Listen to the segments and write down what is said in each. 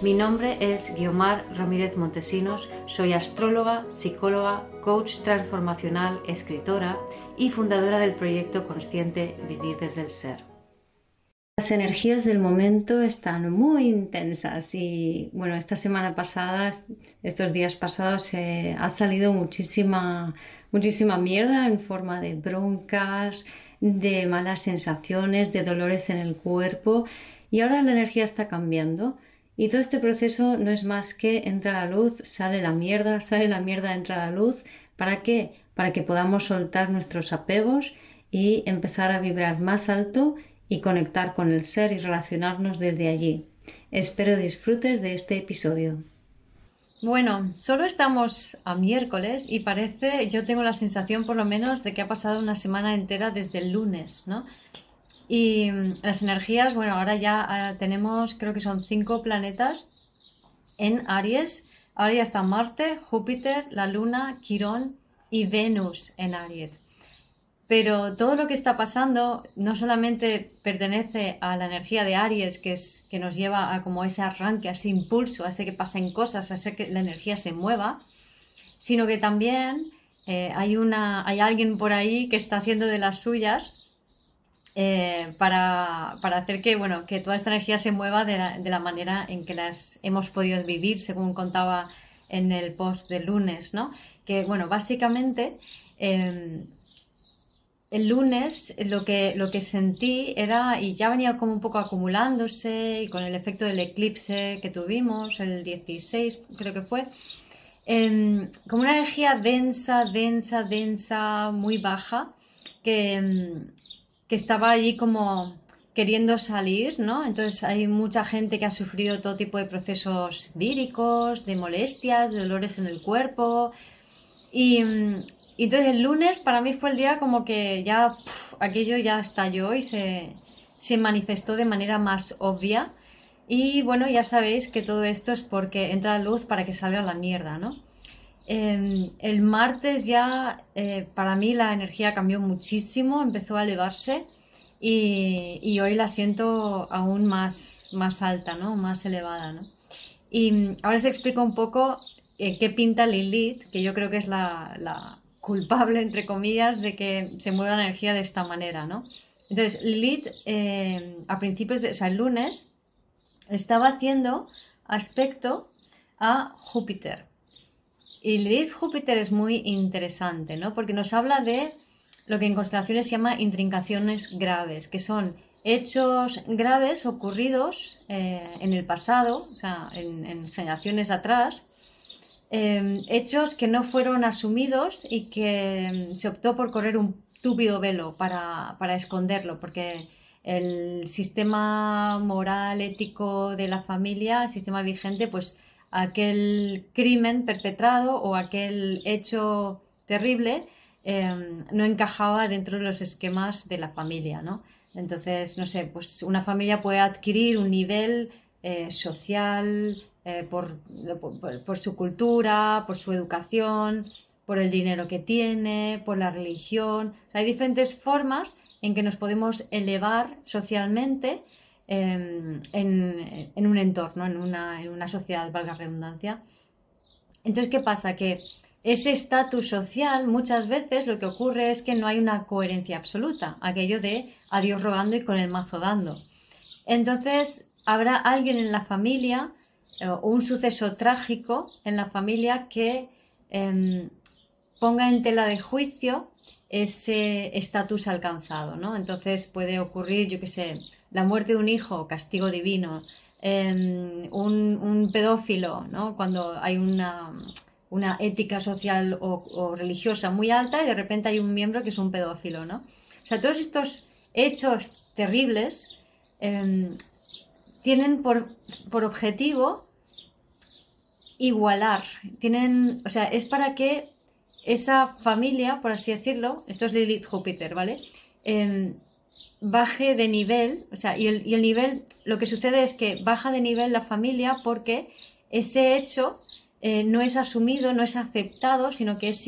Mi nombre es Guiomar Ramírez Montesinos, soy astróloga, psicóloga, coach transformacional, escritora y fundadora del proyecto consciente Vivir desde el Ser. Las energías del momento están muy intensas y bueno, esta semana pasada, estos días pasados, ha salido muchísima, muchísima mierda en forma de broncas, de malas sensaciones, de dolores en el cuerpo y ahora la energía está cambiando y todo este proceso no es más que entra la luz, sale la mierda, sale la mierda, entra la luz. ¿Para qué? Para que podamos soltar nuestros apegos y empezar a vibrar más alto y conectar con el ser y relacionarnos desde allí. Espero disfrutes de este episodio. Bueno, solo estamos a miércoles y parece, yo tengo la sensación por lo menos de que ha pasado una semana entera desde el lunes, ¿no? Y mm, las energías, bueno, ahora ya ah, tenemos, creo que son cinco planetas en Aries. Ahora ya está Marte, Júpiter, la Luna, Quirón y Venus en Aries. Pero todo lo que está pasando no solamente pertenece a la energía de Aries, que, es, que nos lleva a como ese arranque, a ese impulso, a ese que pasen cosas, a ese que la energía se mueva, sino que también eh, hay, una, hay alguien por ahí que está haciendo de las suyas eh, para, hacer que, bueno, que toda esta energía se mueva de la, manera en que las hemos podido vivir, según contaba en el post del lunes, ¿no? Que, bueno, básicamente em, el lunes lo que, lo que sentí era, y ya venía como un poco acumulándose, y con el efecto del eclipse que tuvimos, el 16 creo que fue, em, como una energía densa, densa, densa, muy baja, que, em, que estaba allí como queriendo salir, ¿no? Entonces hay mucha gente que ha sufrido todo tipo de procesos víricos, de molestias, de dolores en el cuerpo. Y, entonces el lunes para mí fue el día como que ya aquello ya estalló y se, se manifestó de manera más obvia. Y bueno, ya sabéis que todo esto es porque entra la luz para que salga la mierda, ¿no? Em, el martes ya eh, para mí la energía cambió muchísimo, empezó a elevarse y, hoy la siento aún más, más alta, ¿no? más elevada. ¿no? Y mm, ahora os explico un poco eh, qué pinta Lilith, que yo creo que es la, culpable, entre comillas, de que se mueva la energía de esta manera. ¿no? Entonces, Lilith, eh, a principios o sea, el lunes, estaba haciendo aspecto a Júpiter. Y Lilith Júpiter es muy interesante, ¿no? Porque nos habla de lo que en constelaciones se llama intrincaciones graves, que son hechos graves ocurridos eh, en el pasado, o sea, en, generaciones atrás, em, hechos que no fueron asumidos y que em, se optó por correr un túpido velo para, para esconderlo, porque el sistema moral, ético de la familia, el sistema vigente, pues aquel crimen perpetrado o aquel hecho terrible em, no encajaba dentro de los esquemas de la familia, ¿no? Entonces, no sé, pues una familia puede adquirir un nivel eh, social eh, por, por, su cultura, por su educación, por el dinero que tiene, por la religión. hay diferentes formas en que nos podemos elevar socialmente Em, en, un entorno, en una, en una sociedad, valga redundancia. Entonces, ¿qué pasa? Que ese estatus social muchas veces lo que ocurre es que no hay una coherencia absoluta, aquello de a Dios rogando y con el mazo dando. Entonces, habrá alguien en la familia eh, o un suceso trágico en la familia que em, ponga en tela de juicio ese estatus alcanzado, ¿no? Entonces puede ocurrir, yo qué sé, la muerte de un hijo, castigo divino, em, un, pedófilo, ¿no? Cuando hay una, una ética social o, religiosa muy alta y de repente hay un miembro que es un pedófilo, ¿no? O sea, todos estos hechos terribles em, tienen por, por objetivo igualar, tienen, o sea, es para que esa familia, por así decirlo, esto es Lilith Júpiter, ¿vale? Em, baje de nivel, o sea, y el, nivel, lo que sucede es que baja de nivel la familia porque ese hecho eh, no es asumido, no es aceptado, sino que es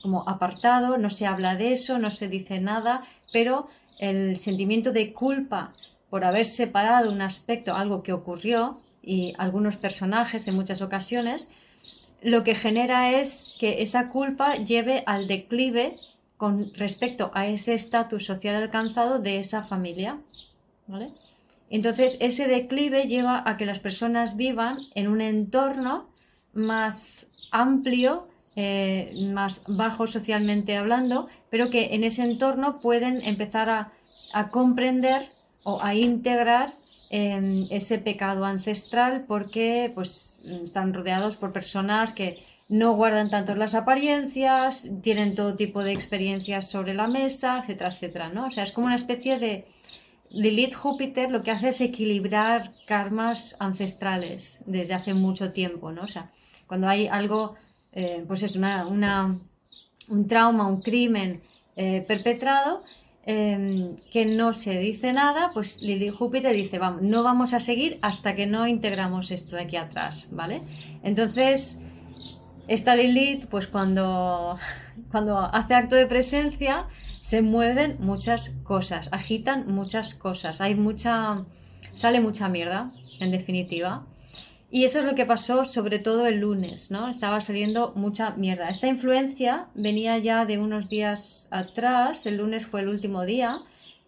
como apartado, no se habla de eso, no se dice nada, pero el sentimiento de culpa por haber separado un aspecto, algo que ocurrió, y algunos personajes en muchas ocasiones, lo que genera es que esa culpa lleve al declive con respecto a ese estatus social alcanzado de esa familia. Entonces, ese declive lleva a que las personas vivan en un entorno más amplio, eh, más bajo socialmente hablando, pero que en ese entorno pueden empezar a, comprender o a integrar ese pecado ancestral porque pues, están rodeados por personas que no guardan tanto las apariencias, tienen todo tipo de experiencias sobre la mesa, etcétera, etcétera, ¿no? O sea, es como una especie de Lilith Júpiter lo que hace es equilibrar karmas ancestrales desde hace mucho tiempo, ¿no? O sea, cuando hay algo, eh, pues es una, un trauma, un crimen eh, perpetrado, em, que no se dice nada, pues Júpiter dice, vamos, no vamos a seguir hasta que no integramos esto de aquí atrás, ¿vale? Entonces, esta Lilith, pues cuando, cuando hace acto de presencia, se mueven muchas cosas, agitan muchas cosas, hay mucha, sale mucha mierda, en definitiva. Y eso es lo que pasó sobre todo el lunes, ¿no? Estaba saliendo mucha mierda. Esta influencia venía ya de unos días atrás, el lunes fue el último día.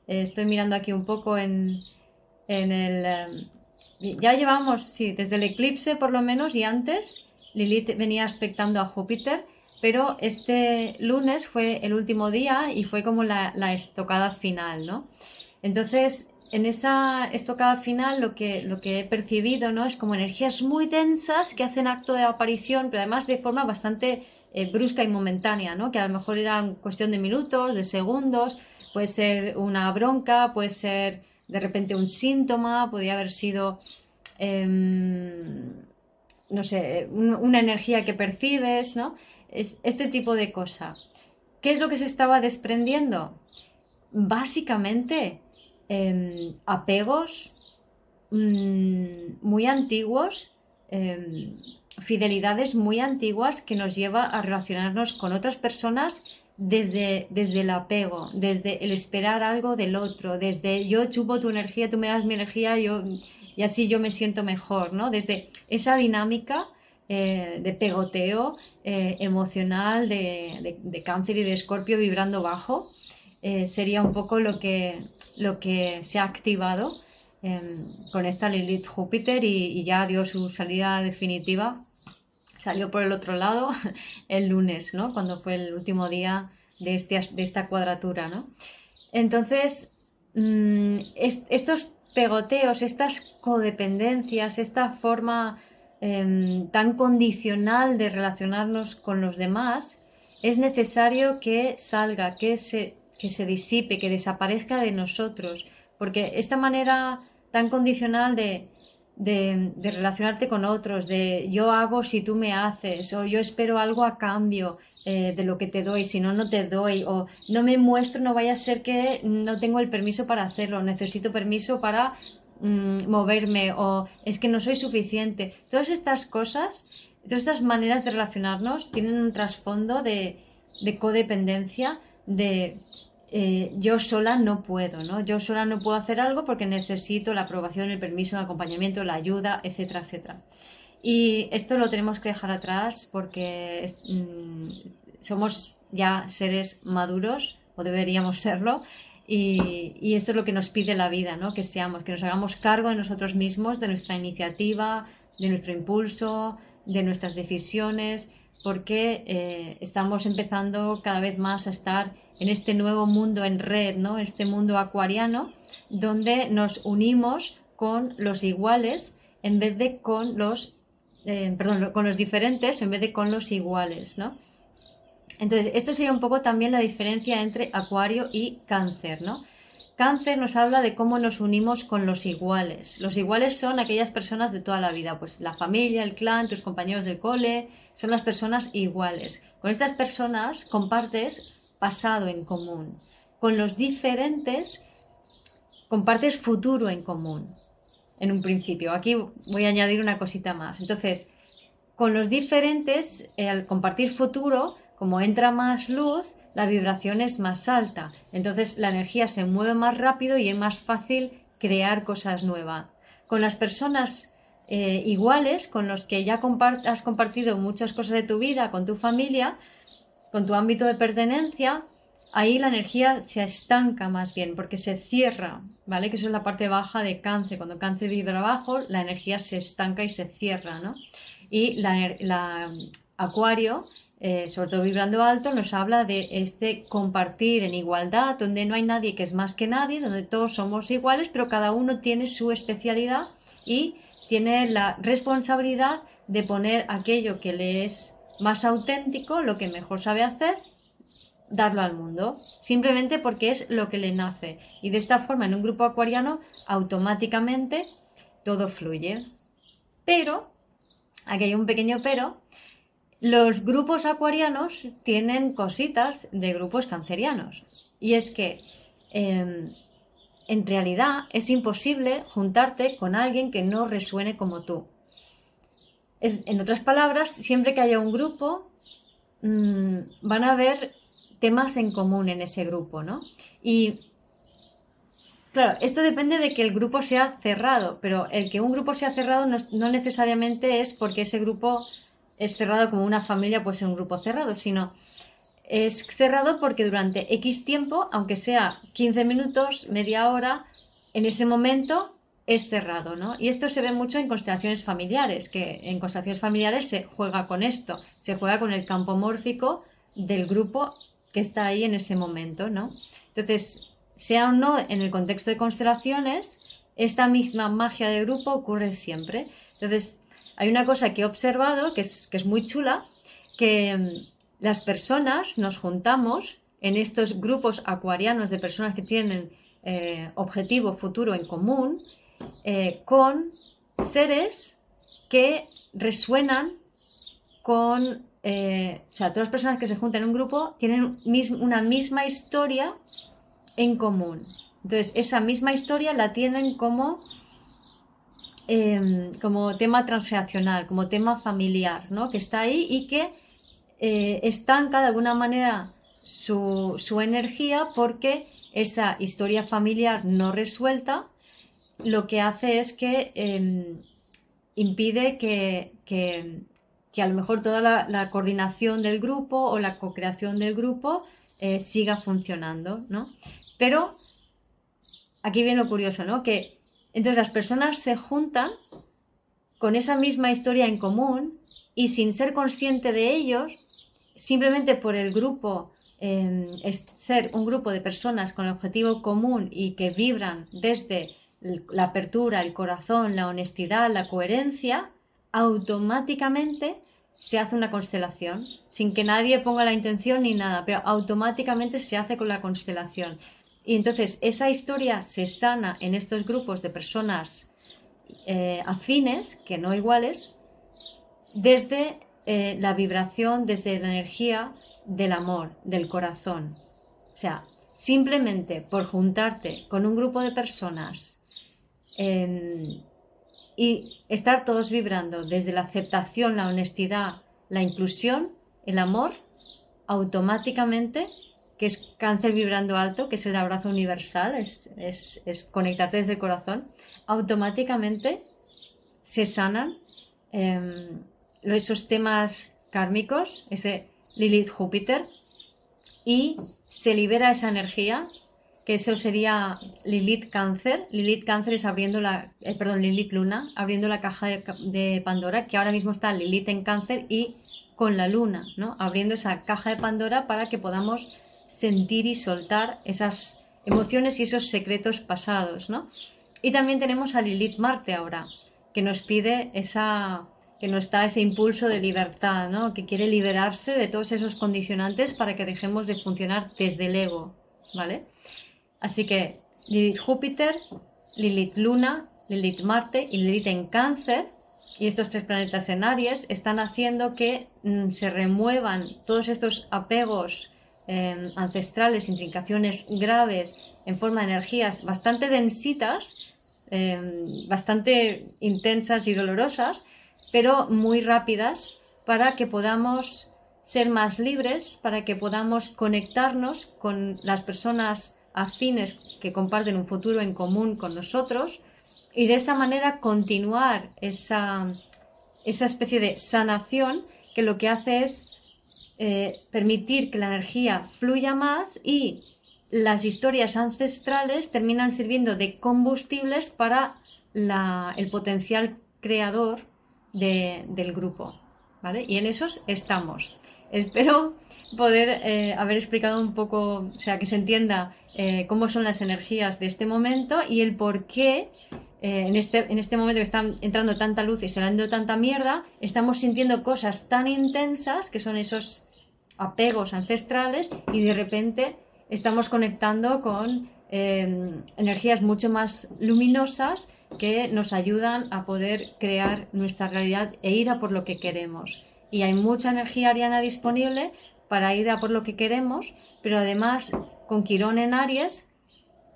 Eh, estoy mirando aquí un poco en, en el... Eh, ya llevamos, sí, desde el eclipse por lo menos y antes, Lilith venía aspectando a Júpiter, pero este lunes fue el último día y fue como la, estocada final, ¿no? Entonces, en esa estocada final lo que, lo que he percibido ¿no? es como energías muy densas que hacen acto de aparición, pero además de forma bastante eh, brusca y momentánea, ¿no? que a lo mejor era cuestión de minutos, de segundos, puede ser una bronca, puede ser de repente un síntoma, podría haber sido em, no sé, una energía que percibes, ¿no? Es este tipo de cosas. ¿Qué es lo que se estaba desprendiendo? Básicamente, em, apegos mm, muy antiguos, em, fidelidades muy antiguas que nos lleva a relacionarnos con otras personas desde, desde el apego, desde el esperar algo del otro, desde yo chupo tu energía, tú me das mi energía, y así yo me siento mejor, ¿no? Desde esa dinámica eh, de pegoteo eh, emocional de, cáncer y de escorpio vibrando bajo, eh, sería un poco lo que, lo que se ha activado em, con esta Lilith Júpiter y, ya dio su salida definitiva. Salió por el otro lado el lunes, ¿no? Cuando fue el último día de, este, de esta cuadratura, ¿no? Entonces, mm, estos pegoteos, estas codependencias, esta forma em, tan condicional de relacionarnos con los demás, es necesario que salga, que se, que se disipe, que desaparezca de nosotros, porque esta manera tan condicional de, de, relacionarte con otros, de yo hago si tú me haces, o yo espero algo a cambio eh, de lo que te doy, si no, no te doy, o no me muestro, no vaya a ser que no tengo el permiso para hacerlo, necesito permiso para mm, moverme, o es que no soy suficiente. Todas estas cosas, todas estas maneras de relacionarnos tienen un trasfondo de, de codependencia, de eh, yo sola no puedo, ¿no? Yo sola no puedo hacer algo porque necesito la aprobación, el permiso, el acompañamiento, la ayuda, etcétera, etcétera. Y esto lo tenemos que dejar atrás porque mm, somos ya seres maduros, o deberíamos serlo, y, y, esto es lo que nos pide la vida, ¿no? Que seamos, que nos hagamos cargo de nosotros mismos, de nuestra iniciativa, de nuestro impulso, de nuestras decisiones, porque eh, estamos empezando cada vez más a estar en este nuevo mundo en red, ¿no? Este mundo acuariano, donde nos unimos con los iguales en vez de con los, eh, perdón, con los diferentes en vez de con los iguales, ¿no? Entonces, esto sería un poco también la diferencia entre acuario y cáncer, ¿no? Cáncer nos habla de cómo nos unimos con los iguales. Los iguales son aquellas personas de toda la vida, pues la familia, el clan, tus compañeros de cole, son las personas iguales. Con estas personas compartes pasado en común. Con los diferentes compartes futuro en común. En un principio. Aquí voy a añadir una cosita más. Entonces, con los diferentes, eh, al compartir futuro, como entra más luz, la vibración es más alta. Entonces la energía se mueve más rápido y es más fácil crear cosas nuevas. Con las personas eh, iguales, con los que ya has compartido muchas cosas de tu vida, con tu familia, con tu ámbito de pertenencia, ahí la energía se estanca más bien, porque se cierra, ¿vale? Que eso es la parte baja de cáncer. Cuando cáncer vibra abajo, la energía se estanca y se cierra, ¿no? Y la, la acuario eh, sobre todo vibrando alto, nos habla de este compartir en igualdad, donde no hay nadie que es más que nadie, donde todos somos iguales, pero cada uno tiene su especialidad y tiene la responsabilidad de poner aquello que le es más auténtico, lo que mejor sabe hacer, darlo al mundo, simplemente porque es lo que le nace. Y de esta forma, en un grupo acuariano, automáticamente todo fluye. Pero, aquí hay un pequeño pero, los grupos acuarianos tienen cositas de grupos cancerianos. Y es que em, en realidad es imposible juntarte con alguien que no resuene como tú. en otras palabras, siempre que haya un grupo, mm, van a haber temas en común en ese grupo, ¿no? Y Claro, esto depende de que el grupo sea cerrado, pero el que un grupo sea cerrado no, necesariamente es porque ese grupo es cerrado como una familia, puede ser un grupo cerrado, sino es cerrado porque durante X tiempo, aunque sea 15 minutos, media hora, en ese momento es cerrado, ¿no? Y esto se ve mucho en constelaciones familiares, que en constelaciones familiares se juega con esto, se juega con el campo mórfico del grupo que está ahí en ese momento, ¿no? Entonces, sea o no en el contexto de constelaciones, esta misma magia de grupo ocurre siempre. Entonces, hay una cosa que he observado que es, que es muy chula, que mm, las personas nos juntamos en estos grupos acuarianos de personas que tienen eh, objetivo futuro en común eh, con seres que resuenan con, eh, o sea, todas las personas que se juntan en un grupo tienen una misma historia en común. Entonces, esa misma historia la tienen como Em, como tema transaccional, como tema familiar, ¿no? que está ahí y que eh, estanca de alguna manera su, energía porque esa historia familiar no resuelta lo que hace es que em, impide que, a lo mejor toda la, coordinación del grupo o la co-creación del grupo eh, siga funcionando, ¿no? Pero aquí viene lo curioso, ¿no? Que entonces las personas se juntan con esa misma historia en común y sin ser consciente de ellos, simplemente por el grupo, em, ser un grupo de personas con el objetivo común y que vibran desde la apertura, el corazón, la honestidad, la coherencia, automáticamente se hace una constelación, sin que nadie ponga la intención ni nada, pero automáticamente se hace con la constelación. Y entonces esa historia se sana en estos grupos de personas eh, afines, que no iguales, desde eh, la vibración, desde la energía del amor, del corazón. O sea, simplemente por juntarte con un grupo de personas em, y estar todos vibrando desde la aceptación, la honestidad, la inclusión, el amor, automáticamente que es cáncer vibrando alto, que es el abrazo universal, es, conectarte desde el corazón, automáticamente se sanan em, esos temas kármicos, ese Lilith Júpiter, y se libera esa energía, que eso sería Lilith Cáncer. Lilith Cáncer es abriendo la, eh, perdón, Lilith Luna, abriendo la caja de, de Pandora, que ahora mismo está Lilith en Cáncer y con la luna, ¿no? Abriendo esa caja de Pandora para que podamos sentir y soltar esas emociones y esos secretos pasados, ¿no? Y también tenemos a Lilith Marte ahora, que nos pide esa que nos da ese impulso de libertad, ¿no? Que quiere liberarse de todos esos condicionantes para que dejemos de funcionar desde el ego, ¿vale? Así que Lilith Júpiter, Lilith Luna, Lilith Marte y Lilith en Cáncer, y estos tres planetas en Aries están haciendo que mm, se remuevan todos estos apegos em, ancestrales, intrincaciones graves en forma de energías bastante densitas, em, bastante intensas y dolorosas, pero muy rápidas para que podamos ser más libres, para que podamos conectarnos con las personas afines que comparten un futuro en común con nosotros y de esa manera continuar esa, esa especie de sanación que lo que hace es eh, permitir que la energía fluya más y las historias ancestrales terminan sirviendo de combustibles para el potencial creador del grupo. ¿vale? Y en esos estamos. Espero poder eh, haber explicado un poco, o sea, que se entienda eh, cómo son las energías de este momento y el por qué eh, en, este, en este momento que están entrando tanta luz y saliendo tanta mierda, estamos sintiendo cosas tan intensas que son esos apegos ancestrales y de repente estamos conectando con energías mucho más luminosas que nos ayudan a poder crear nuestra realidad e ir a por lo que queremos. Y hay mucha energía ariana disponible para ir a por lo que queremos, pero además con Quirón en Aries,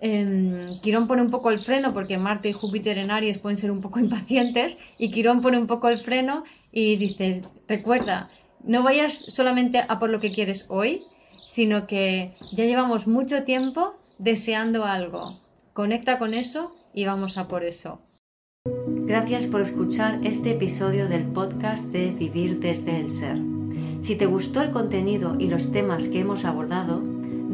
eh, Quirón pone un poco el freno porque Marte y Júpiter en Aries pueden ser un poco impacientes y Quirón pone un poco el freno y dice, recuerda, no vayas solamente a por lo que quieres hoy, sino que ya llevamos mucho tiempo deseando algo. Conecta con eso y vamos a por eso. Gracias por escuchar este episodio del podcast de Vivir desde el Ser. Si te gustó el contenido y los temas que hemos abordado,